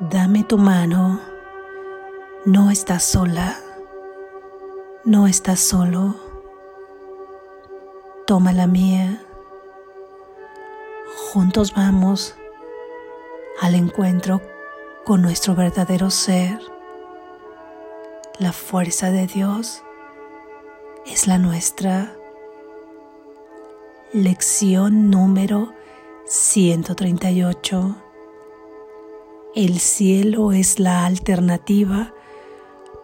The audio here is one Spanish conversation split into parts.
Dame tu mano. No estás sola. No estás solo. Toma la mía. Juntos vamos al encuentro con nuestro verdadero ser. La fuerza de Dios es la nuestra. Lección número 138. El cielo es la alternativa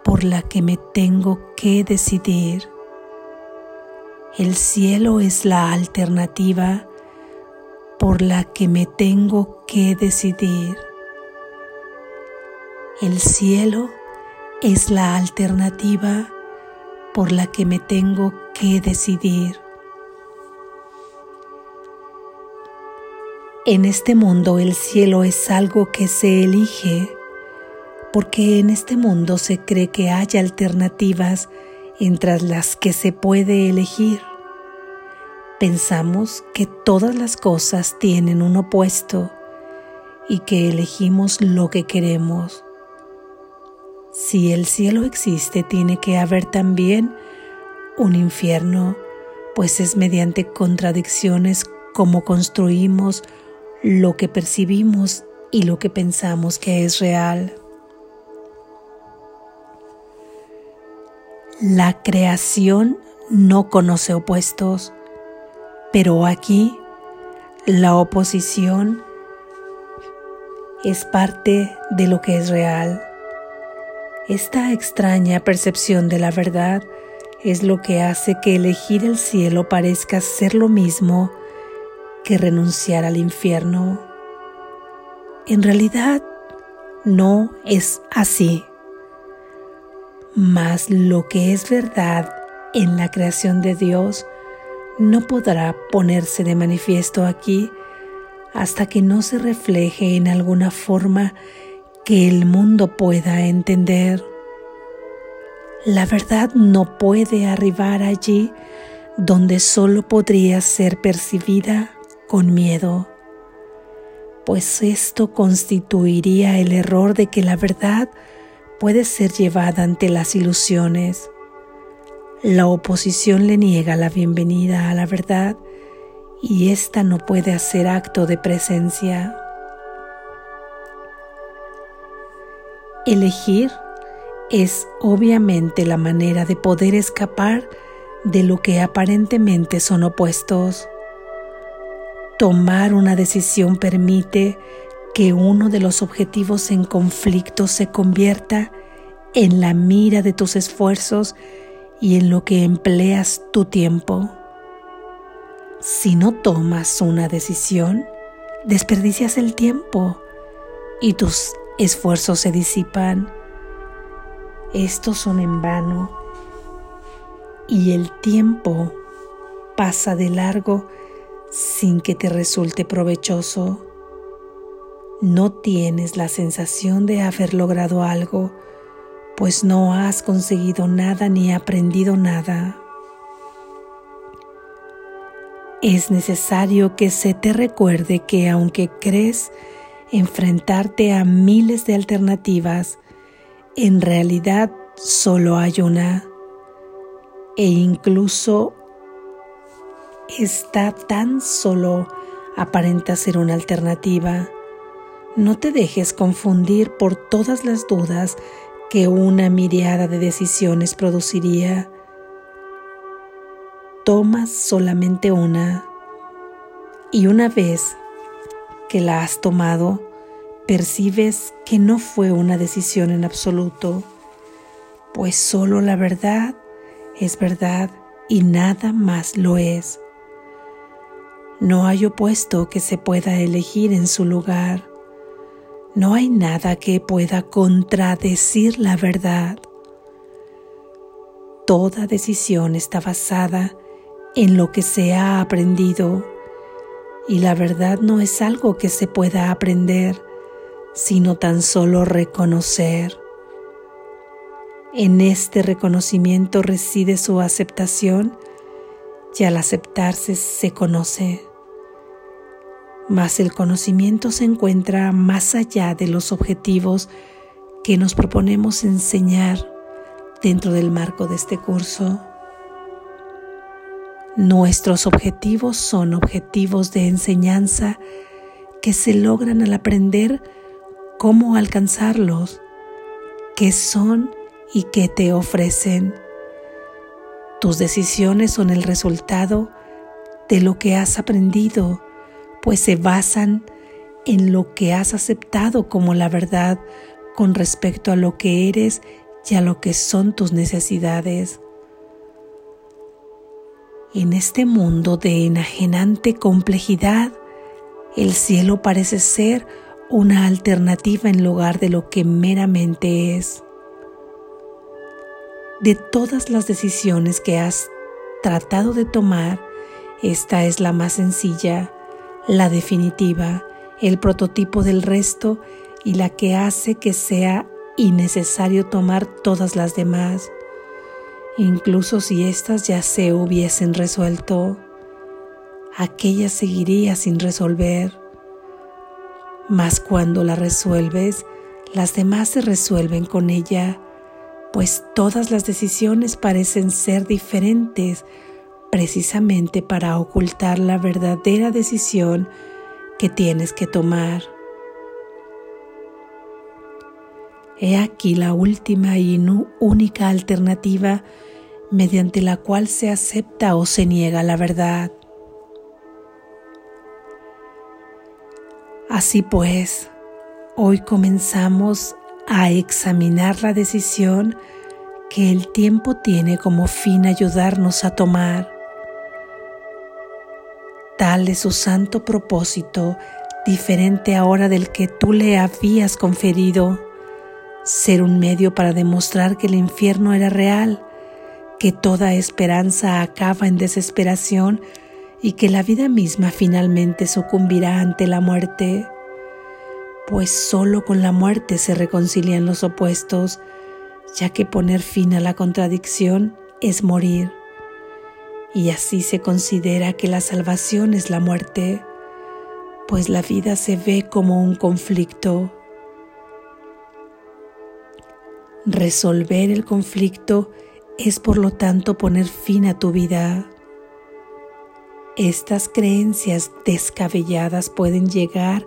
por la que me tengo que decidir. El cielo es la alternativa por la que me tengo que decidir. El cielo es la alternativa por la que me tengo que decidir. En este mundo el cielo es algo que se elige porque en este mundo se cree que hay alternativas entre las que se puede elegir. Pensamos que todas las cosas tienen un opuesto y que elegimos lo que queremos. Si el cielo existe, tiene que haber también un infierno, pues es mediante contradicciones como construimos lo que percibimos y lo que pensamos que es real. La creación no conoce opuestos, pero aquí la oposición es parte de lo que es real. Esta extraña percepción de la verdad es lo que hace que elegir el cielo parezca ser lo mismo que renunciar al infierno. En realidad no es así. Mas lo que es verdad en la creación de Dios no podrá ponerse de manifiesto aquí hasta que no se refleje en alguna forma que el mundo pueda entender. La verdad no puede arribar allí donde solo podría ser percibida con miedo, pues esto constituiría el error de que la verdad puede ser llevada ante las ilusiones. La oposición le niega la bienvenida a la verdad y ésta no puede hacer acto de presencia. Elegir es obviamente la manera de poder escapar de lo que aparentemente son opuestos. Tomar una decisión permite que uno de los objetivos en conflicto se convierta en la mira de tus esfuerzos y en lo que empleas tu tiempo. Si no tomas una decisión, desperdicias el tiempo y tus esfuerzos se disipan. Estos son en vano y el tiempo pasa de largo sin que te resulte provechoso. No tienes la sensación de haber logrado algo, pues no has conseguido nada ni aprendido nada. Es necesario que se te recuerde que aunque crees enfrentarte a miles de alternativas, en realidad solo hay una e incluso está tan solo aparenta ser una alternativa. No te dejes confundir por todas las dudas que una miriada de decisiones produciría. Tomas solamente una y una vez que la has tomado, percibes que no fue una decisión en absoluto, pues solo la verdad es verdad y nada más lo es. No hay opuesto que se pueda elegir en su lugar. No hay nada que pueda contradecir la verdad. Toda decisión está basada en lo que se ha aprendido y la verdad no es algo que se pueda aprender, sino tan solo reconocer. En este reconocimiento reside su aceptación y al aceptarse se conoce. Mas el conocimiento se encuentra más allá de los objetivos que nos proponemos enseñar dentro del marco de este curso. Nuestros objetivos son objetivos de enseñanza que se logran al aprender cómo alcanzarlos, qué son y qué te ofrecen. Tus decisiones son el resultado de lo que has aprendido, pues se basan en lo que has aceptado como la verdad con respecto a lo que eres y a lo que son tus necesidades. En este mundo de enajenante complejidad, el cielo parece ser una alternativa en lugar de lo que meramente es. De todas las decisiones que has tratado de tomar, esta es la más sencilla, la definitiva, el prototipo del resto y la que hace que sea innecesario tomar todas las demás, incluso si éstas ya se hubiesen resuelto. Aquella seguiría sin resolver. Mas cuando la resuelves, las demás se resuelven con ella, pues todas las decisiones parecen ser diferentes precisamente para ocultar la verdadera decisión que tienes que tomar. He aquí la última y única alternativa mediante la cual se acepta o se niega la verdad. Así pues, hoy comenzamos a examinar la decisión que el tiempo tiene como fin ayudarnos a tomar. Tal es su santo propósito, diferente ahora del que tú le habías conferido ser un medio para demostrar que el infierno era real, que toda esperanza acaba en desesperación y que la vida misma finalmente sucumbirá ante la muerte, pues solo con la muerte se reconcilian los opuestos, ya que poner fin a la contradicción es morir. Y así se considera que la salvación es la muerte, pues la vida se ve como un conflicto Resolver el conflicto es por lo tanto poner fin a tu vida. Estas creencias descabelladas pueden llegar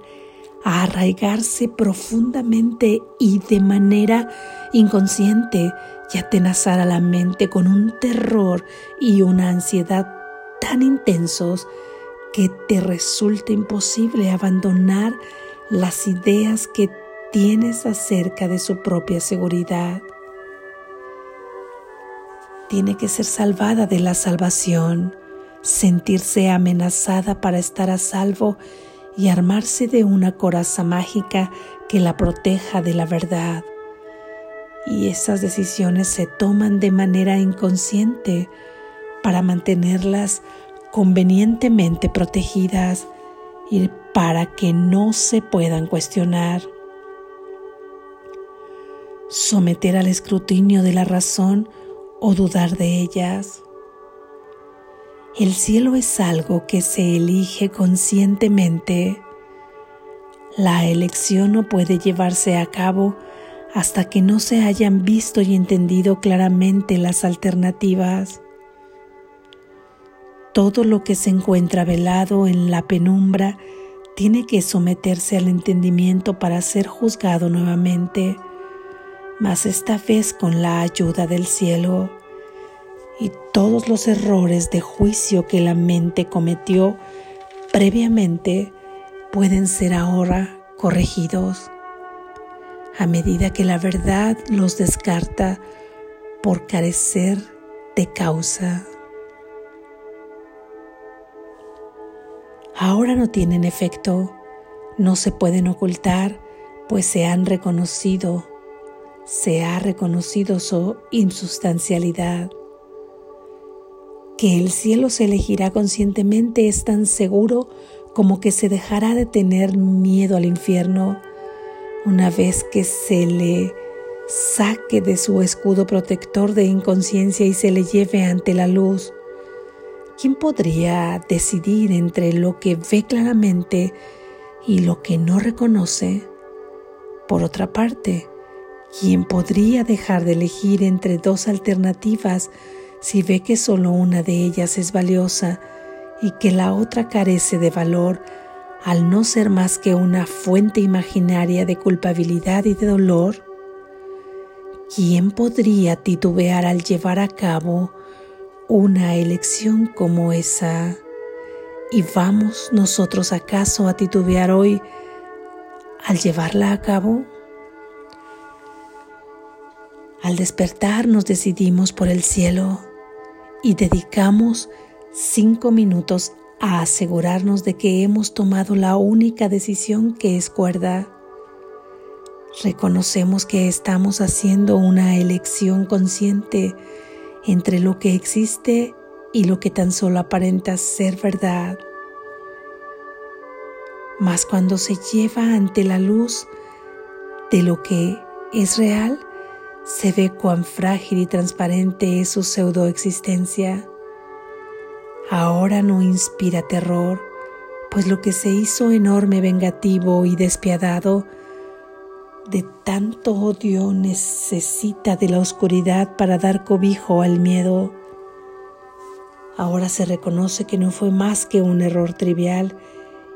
a arraigarse profundamente y de manera inconsciente y atenazar a la mente con un terror y una ansiedad tan intensos que te resulta imposible abandonar las ideas que tienes acerca de su propia seguridad. Tiene que ser salvada de la salvación, sentirse amenazada para estar a salvo y armarse de una coraza mágica que la proteja de la verdad. Y esas decisiones se toman de manera inconsciente para mantenerlas convenientemente protegidas y para que no se puedan cuestionar someter al escrutinio de la razón o dudar de ellas. El cielo es algo que se elige conscientemente. La elección no puede llevarse a cabo hasta que no se hayan visto y entendido claramente las alternativas. Todo lo que se encuentra velado en la penumbra tiene que someterse al entendimiento para ser juzgado nuevamente mas esta vez con la ayuda del cielo, y todos los errores de juicio que la mente cometió previamente pueden ser ahora corregidos a medida que la verdad los descarta por carecer de causa. Ahora no tienen efecto, no se pueden ocultar, pues se han reconocido se ha reconocido su insustancialidad. Que el cielo se elegirá conscientemente es tan seguro como que se dejará de tener miedo al infierno una vez que se le saque de su escudo protector de inconsciencia y se le lleve ante la luz, ¿quién podría decidir entre lo que ve claramente y lo que no reconoce? Por otra parte, ¿quién podría dejar de elegir entre dos alternativas si ve que solo una de ellas es valiosa y que la otra carece de valor al no ser más que una fuente imaginaria de culpabilidad y de dolor? ¿Quién podría titubear al llevar a cabo una elección como esa? ¿Y vamos nosotros acaso a titubear hoy al llevarla a cabo? Al despertar nos decidimos por el cielo y dedicamos cinco minutos a asegurarnos de que hemos tomado la única decisión que es cuerda. Reconocemos que estamos haciendo una elección consciente entre lo que existe y lo que tan solo aparenta ser verdad. Mas cuando se lleva ante la luz de lo que es real, se ve cuán frágil y transparente es su pseudoexistencia. Ahora no inspira terror, pues lo que se hizo enorme, vengativo y despiadado, de tanto odio necesita de la oscuridad para dar cobijo al miedo. Ahora se reconoce que no fue más que un error trivial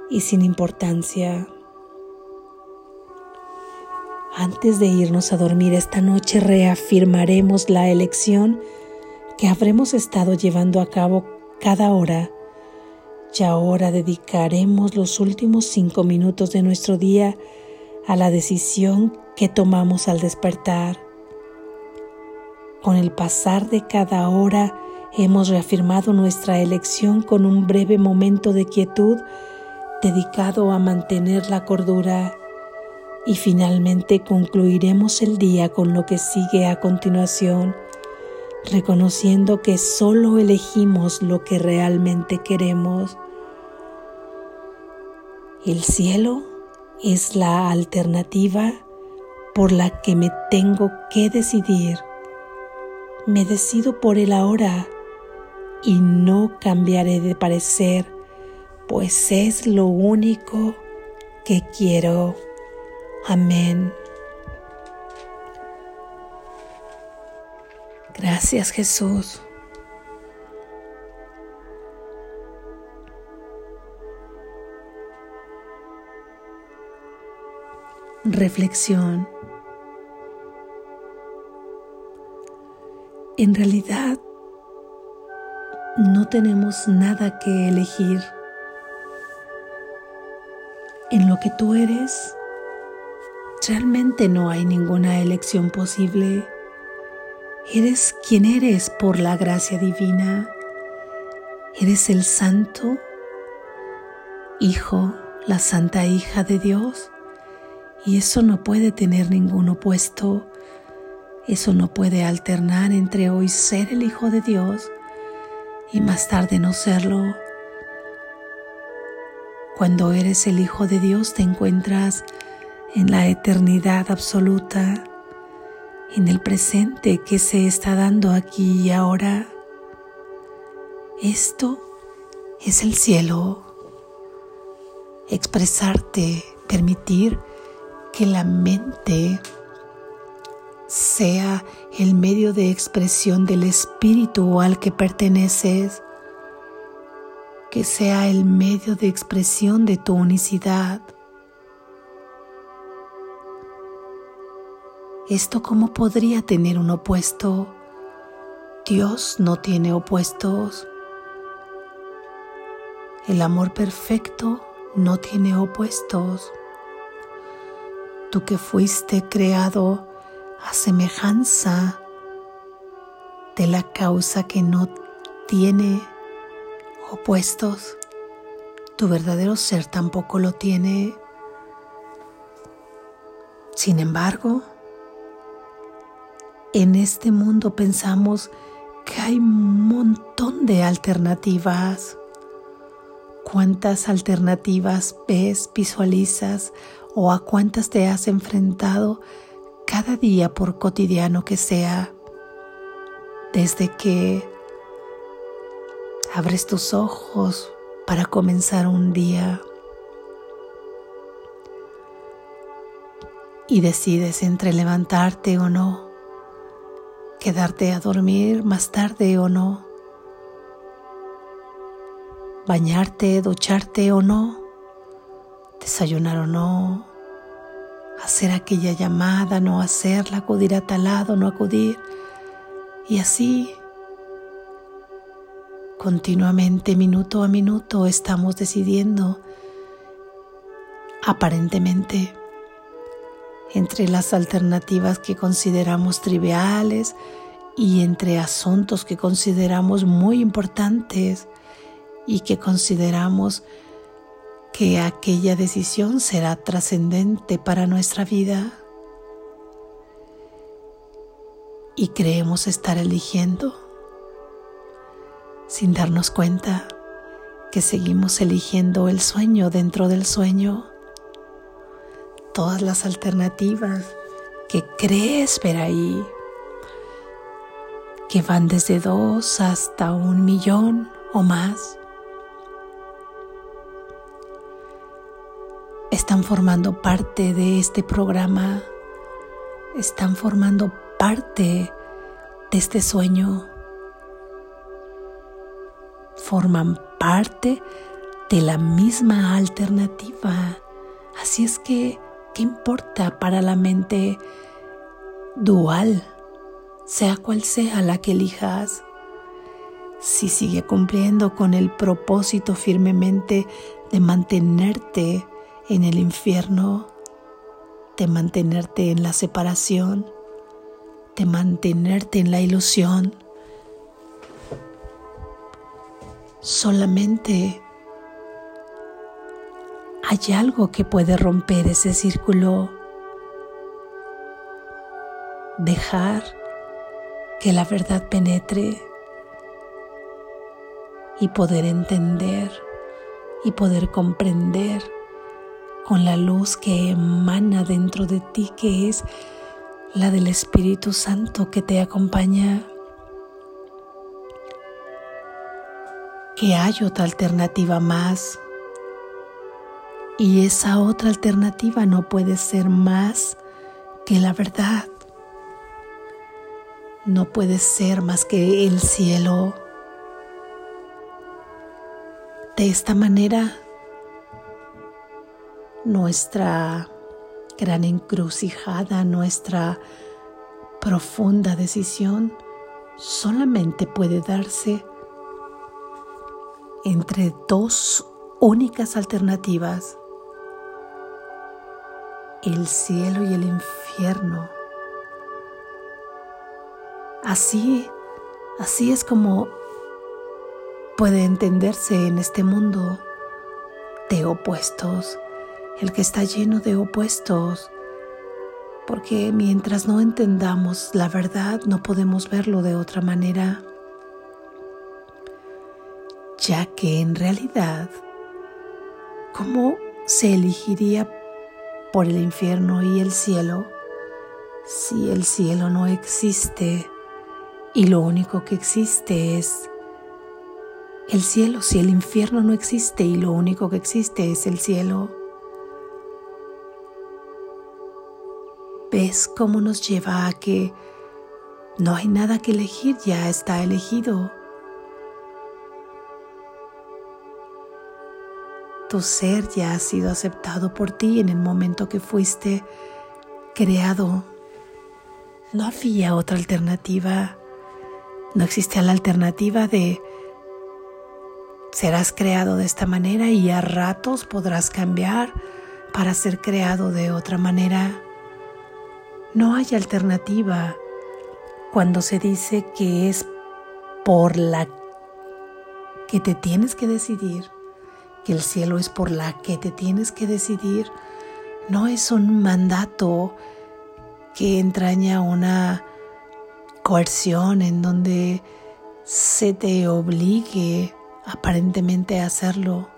y sin importancia. Antes de irnos a dormir esta noche reafirmaremos la elección que habremos estado llevando a cabo cada hora. Y ahora dedicaremos los últimos cinco minutos de nuestro día a la decisión que tomamos al despertar. Con el pasar de cada hora hemos reafirmado nuestra elección con un breve momento de quietud dedicado a mantener la cordura. Y finalmente concluiremos el día con lo que sigue a continuación, reconociendo que solo elegimos lo que realmente queremos. El cielo es la alternativa por la que me tengo que decidir. Me decido por el ahora y no cambiaré de parecer, pues es lo único que quiero. Amén. Gracias Jesús. Reflexión. En realidad no tenemos nada que elegir. En lo que tú eres, realmente no hay ninguna elección posible. Eres quien eres por la gracia divina. Eres el santo Hijo, la santa hija de Dios. Y eso no puede tener ningún opuesto. Eso no puede alternar entre hoy ser el Hijo de Dios y más tarde no serlo. Cuando eres el Hijo de Dios te encuentras en la eternidad absoluta, en el presente que se está dando aquí y ahora. Esto es el cielo. Expresarte, permitir que la mente sea el medio de expresión del espíritu al que perteneces, que sea el medio de expresión de tu unicidad. ¿Esto cómo podría tener un opuesto? Dios no tiene opuestos. El amor perfecto no tiene opuestos. Tú que fuiste creado a semejanza de la causa que no tiene opuestos, tu verdadero ser tampoco lo tiene. Sin embargo, en este mundo pensamos que hay un montón de alternativas. ¿Cuántas alternativas ves, visualizas o a cuántas te has enfrentado cada día por cotidiano que sea? Desde que abres tus ojos para comenzar un día y decides entre levantarte o no, quedarte a dormir más tarde o no, bañarte, ducharte o no, desayunar o no, hacer aquella llamada, no hacerla, acudir a tal lado, no acudir, y así continuamente, minuto a minuto, estamos decidiendo aparentemente entre las alternativas que consideramos triviales y entre asuntos que consideramos muy importantes y que consideramos que aquella decisión será trascendente para nuestra vida. Y creemos estar eligiendo sin darnos cuenta que seguimos eligiendo el sueño dentro del sueño todas las alternativas que crees ver ahí, que van desde dos hasta un millón o más. Están formando parte de este programa, están formando parte de este sueño, forman parte de la misma alternativa. Así es que ¿Qué importa para la mente dual, sea cual sea la que elijas? Si sigue cumpliendo con el propósito firmemente de mantenerte en el infierno, de mantenerte en la separación, de mantenerte en la ilusión, solamente hay algo que puede romper ese círculo. Dejar que la verdad penetre y poder entender y poder comprender con la luz que emana dentro de ti, que es la del Espíritu Santo que te acompaña. Que hay otra alternativa más y esa otra alternativa no puede ser más que la verdad. No puede ser más que el cielo. De esta manera, nuestra gran encrucijada, nuestra profunda decisión solamente puede darse entre dos únicas alternativas el cielo y el infierno. Así, así es como puede entenderse en este mundo de opuestos, el que está lleno de opuestos, porque mientras no entendamos la verdad no podemos verlo de otra manera, ya que en realidad, ¿cómo se elegiría por el infierno y el cielo si el cielo no existe y lo único que existe es el cielo, si el infierno no existe y lo único que existe es el cielo. ¿Ves cómo nos lleva a que no hay nada que elegir, ya está elegido? Tu ser ya ha sido aceptado por ti en el momento que fuiste creado. No había otra alternativa. No existía la alternativa de serás creado de esta manera y a ratos podrás cambiar para ser creado de otra manera. No hay alternativa cuando se dice que es por la que te tienes que decidir que el cielo es por la que te tienes que decidir, no es un mandato que entraña una coerción en donde se te obligue aparentemente a hacerlo,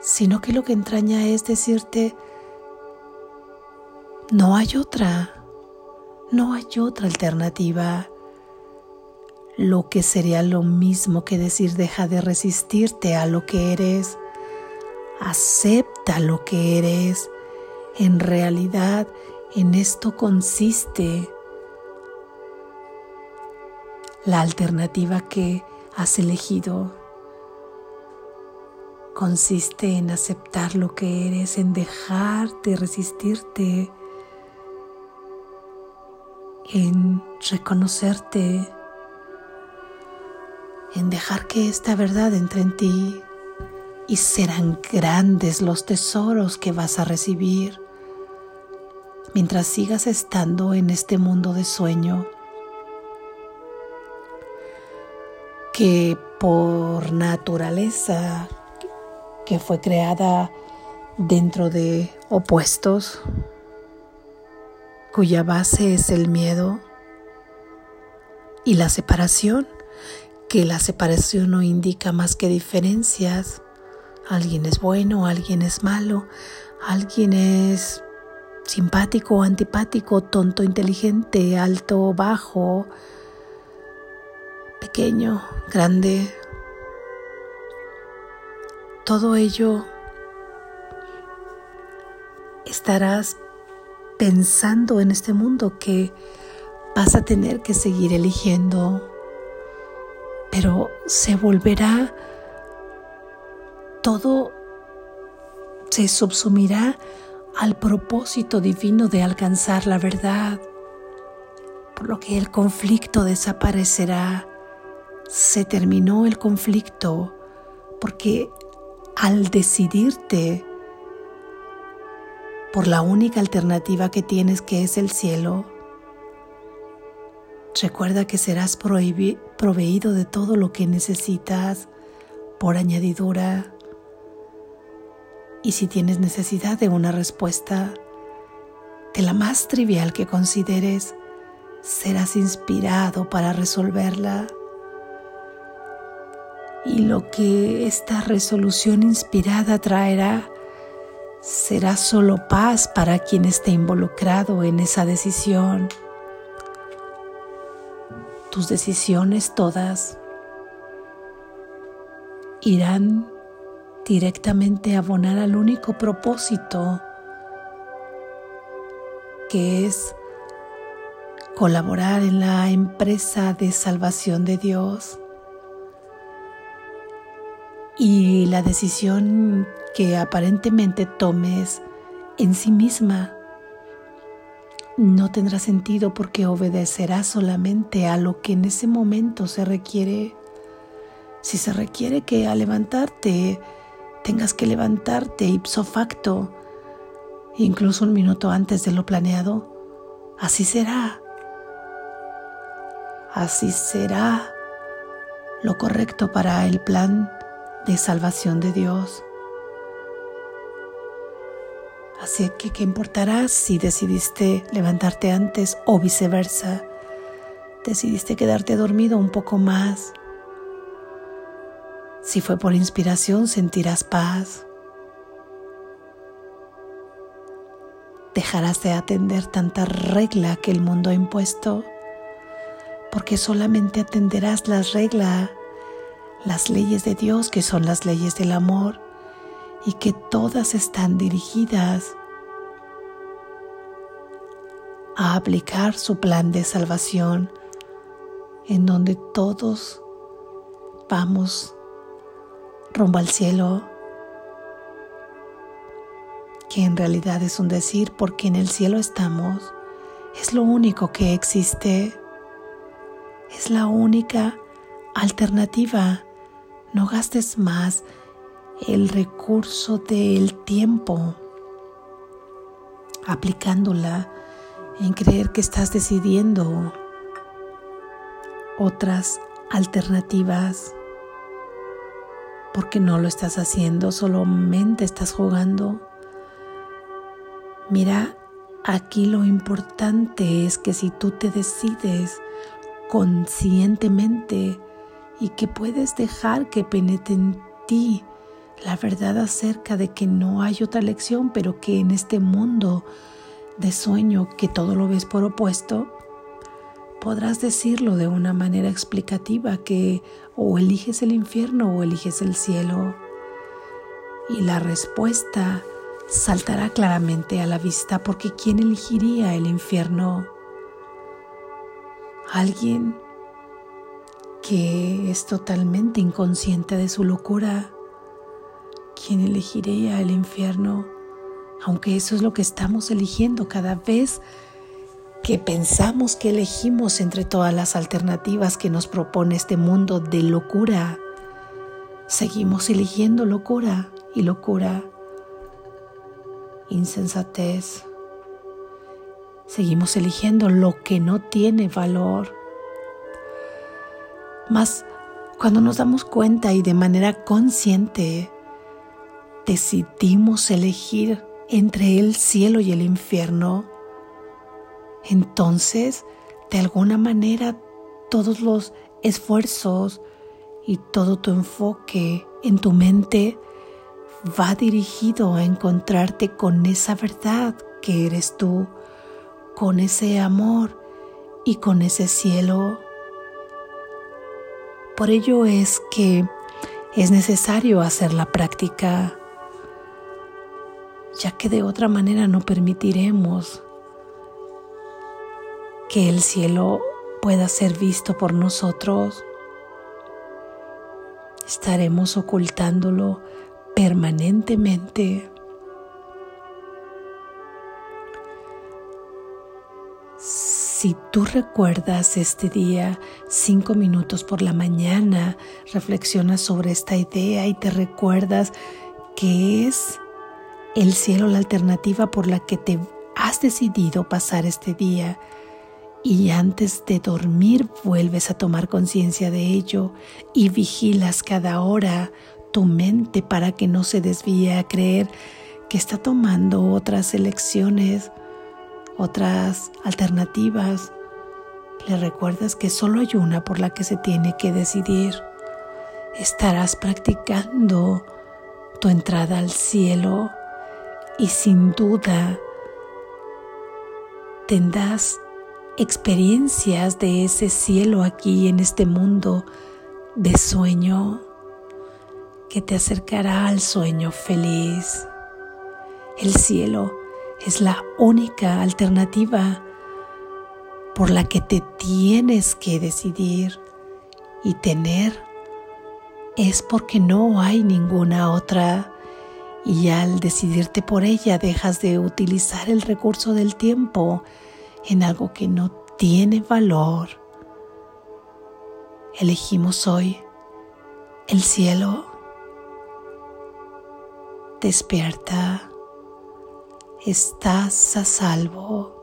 sino que lo que entraña es decirte, no hay otra, no hay otra alternativa. Lo que sería lo mismo que decir deja de resistirte a lo que eres, acepta lo que eres. En realidad, en esto consiste la alternativa que has elegido. Consiste en aceptar lo que eres, en dejar de resistirte, en reconocerte, en dejar que esta verdad entre en ti y serán grandes los tesoros que vas a recibir. Mientras sigas estando en este mundo de sueño que por naturaleza que fue creada dentro de opuestos cuya base es el miedo y la separación, que la separación no indica más que diferencias. Alguien es bueno, alguien es malo, alguien es simpático antipático, tonto, inteligente, alto, bajo, pequeño, grande. Todo ello estarás pensando en este mundo que vas a tener que seguir eligiendo, pero se volverá todo, se subsumirá al propósito divino de alcanzar la verdad, por lo que el conflicto desaparecerá. Se terminó el conflicto porque al decidirte por la única alternativa que tienes que es el cielo, recuerda que serás proveído de todo lo que necesitas por añadidura. Y si tienes necesidad de una respuesta, de la más trivial que consideres, serás inspirado para resolverla. Y lo que esta resolución inspirada traerá será solo paz para quien esté involucrado en esa decisión. Tus decisiones todas irán directamente a abonar al único propósito que es colaborar en la empresa de salvación de Dios. Y la decisión que aparentemente tomes en sí misma no tendrá sentido porque obedecerá solamente a lo que en ese momento se requiere. Si se requiere que al levantarte tengas que levantarte ipso facto, incluso un minuto antes de lo planeado, así será. Así será lo correcto para el plan de salvación de Dios. Así que, ¿qué importará si decidiste levantarte antes o viceversa? Decidiste quedarte dormido un poco más. Si fue por inspiración, sentirás paz. Dejarás de atender tanta regla que el mundo ha impuesto, porque solamente atenderás las reglas, las leyes de Dios, que son las leyes del amor y que todas están dirigidas a aplicar su plan de salvación en donde todos vamos rumbo al cielo, que en realidad es un decir porque en el cielo estamos, es lo único que existe, es la única alternativa. No gastes más el recurso del tiempo aplicándola en creer que estás decidiendo otras alternativas porque no lo estás haciendo, solamente estás jugando. Mira, aquí lo importante es que si tú te decides conscientemente y que puedes dejar que penetre en ti la verdad acerca de que no hay otra lección, pero que en este mundo de sueño que todo lo ves por opuesto, podrás decirlo de una manera explicativa que o eliges el infierno o eliges el cielo. Y la respuesta saltará claramente a la vista porque ¿quién elegiría el infierno? Alguien que es totalmente inconsciente de su locura. ¿Quién elegiría el infierno? Aunque eso es lo que estamos eligiendo cada vez que pensamos que elegimos entre todas las alternativas que nos propone este mundo de locura, seguimos eligiendo locura y locura, insensatez. Seguimos eligiendo lo que no tiene valor. Mas cuando nos damos cuenta y de manera consciente decidimos elegir entre el cielo y el infierno, entonces, de alguna manera, todos los esfuerzos y todo tu enfoque en tu mente va dirigido a encontrarte con esa verdad que eres tú, con ese amor y con ese cielo. Por ello es que es necesario hacer la práctica, ya que de otra manera no permitiremos que el cielo pueda ser visto por nosotros, estaremos ocultándolo permanentemente. Si tú recuerdas este día cinco minutos por la mañana, reflexionas sobre esta idea y te recuerdas que es el cielo la alternativa por la que te has decidido pasar este día, y antes de dormir vuelves a tomar conciencia de ello y vigilas cada hora tu mente para que no se desvíe a creer que está tomando otras elecciones, otras alternativas. Le recuerdas que solo hay una por la que se tiene que decidir. Estarás practicando tu entrada al cielo y sin duda tendrás experiencias de ese cielo aquí en este mundo de sueño que te acercará al sueño feliz. El cielo es la única alternativa por la que te tienes que decidir y tener es porque no hay ninguna otra y al decidirte por ella dejas de utilizar el recurso del tiempo en algo que no tiene valor. Elegimos hoy el cielo. Despierta. Estás a salvo.